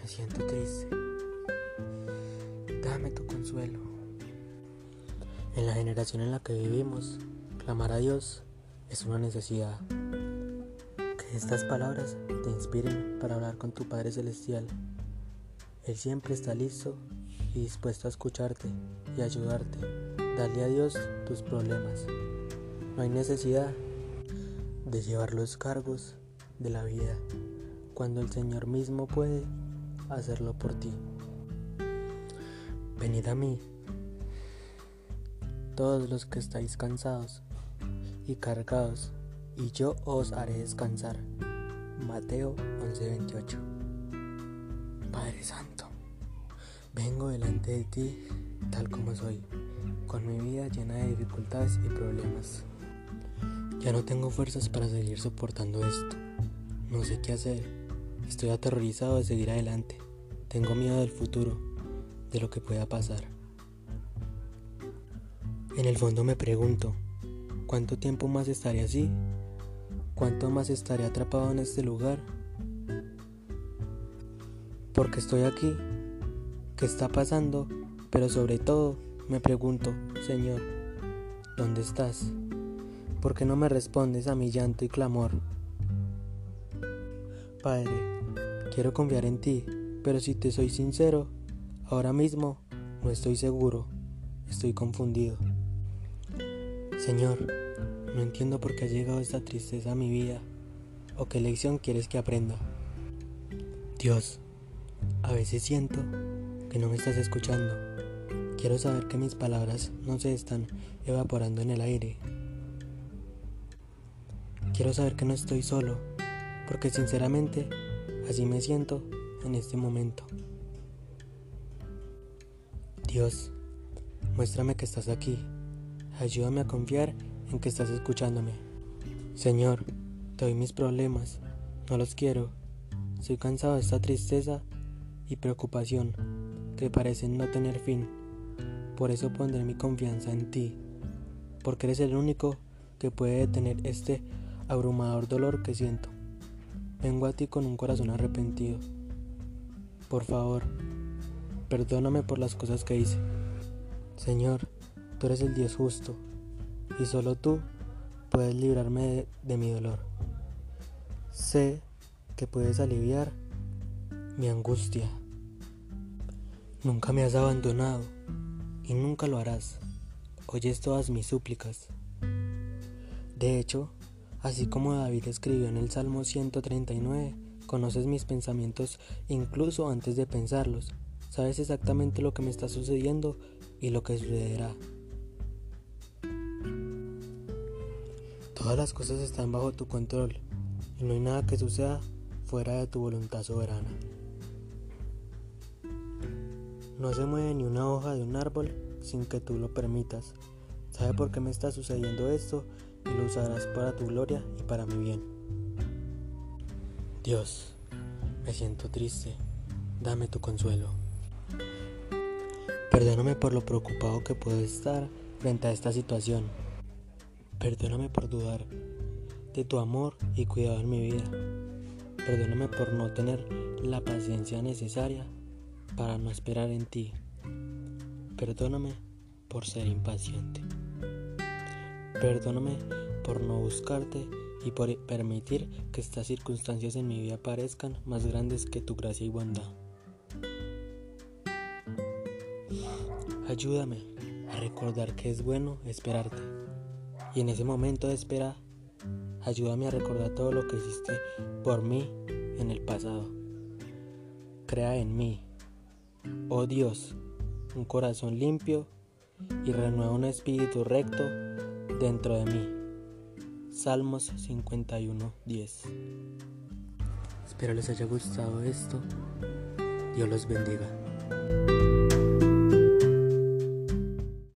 Me siento triste. Dame tu consuelo. En la generación en la que vivimos, clamar a Dios es una necesidad. Que estas palabras te inspiren para hablar con tu Padre Celestial. Él siempre está listo y dispuesto a escucharte y ayudarte. Dale a Dios tus problemas. No hay necesidad de llevar los cargos de la vida, cuando el Señor mismo puede hacerlo por ti. Venid a mí, todos los que estáis cansados y cargados, y yo os haré descansar. Mateo 11:28 Padre Santo, vengo delante de ti tal como soy, con mi vida llena de dificultades y problemas. Ya no tengo fuerzas para seguir soportando esto. No sé qué hacer. Estoy aterrorizado de seguir adelante. Tengo miedo del futuro, de lo que pueda pasar. En el fondo me pregunto, ¿cuánto tiempo más estaré así? ¿Cuánto más estaré atrapado en este lugar? Porque estoy aquí, ¿qué está pasando? Pero sobre todo me pregunto, Señor, ¿dónde estás? ¿Por qué no me respondes a mi llanto y clamor? Padre, quiero confiar en ti, pero si te soy sincero, ahora mismo no estoy seguro, estoy confundido. Señor, no entiendo por qué ha llegado esta tristeza a mi vida o qué lección quieres que aprenda. Dios, a veces siento que no me estás escuchando. Quiero saber que mis palabras no se están evaporando en el aire. Quiero saber que no estoy solo, porque sinceramente así me siento en este momento. Dios, muéstrame que estás aquí Ayúdame a confiar en que estás escuchándome. Señor, te doy mis problemas. No los quiero. Soy cansado de esta tristeza y preocupación que parecen no tener fin. Por eso pondré mi confianza en ti, porque eres el único que puede detener este abrumador dolor que siento. Vengo a ti con un corazón arrepentido. Por favor, perdóname por las cosas que hice. Señor, Tú eres el Dios justo y solo tú puedes librarme de, mi dolor. Sé que puedes aliviar mi angustia. Nunca me has abandonado y nunca lo harás. Oyes todas mis súplicas. De hecho, así como David escribió en el Salmo 139, conoces mis pensamientos incluso antes de pensarlos. Sabes exactamente lo que me está sucediendo y lo que sucederá. Todas las cosas están bajo tu control y no hay nada que suceda fuera de tu voluntad soberana. No se mueve ni una hoja de un árbol sin que tú lo permitas. ¿Sabe por qué me está sucediendo esto? Y lo usarás para tu gloria y para mi bien. Dios, me siento triste. Dame tu consuelo. Perdóname por lo preocupado que puedo estar frente a esta situación. Perdóname por dudar de tu amor y cuidado en mi vida. Perdóname por no tener la paciencia necesaria para no esperar en ti. Perdóname por ser impaciente. Perdóname por no buscarte y por permitir que estas circunstancias en mi vida parezcan más grandes que tu gracia y bondad. Ayúdame a recordar que es bueno esperarte y en ese momento de espera, ayúdame a recordar todo lo que hiciste por mí en el pasado. Crea en mí, oh Dios, un corazón limpio y renueva un espíritu recto dentro de mí. Salmos 51, 10. Espero les haya gustado esto. Dios los bendiga.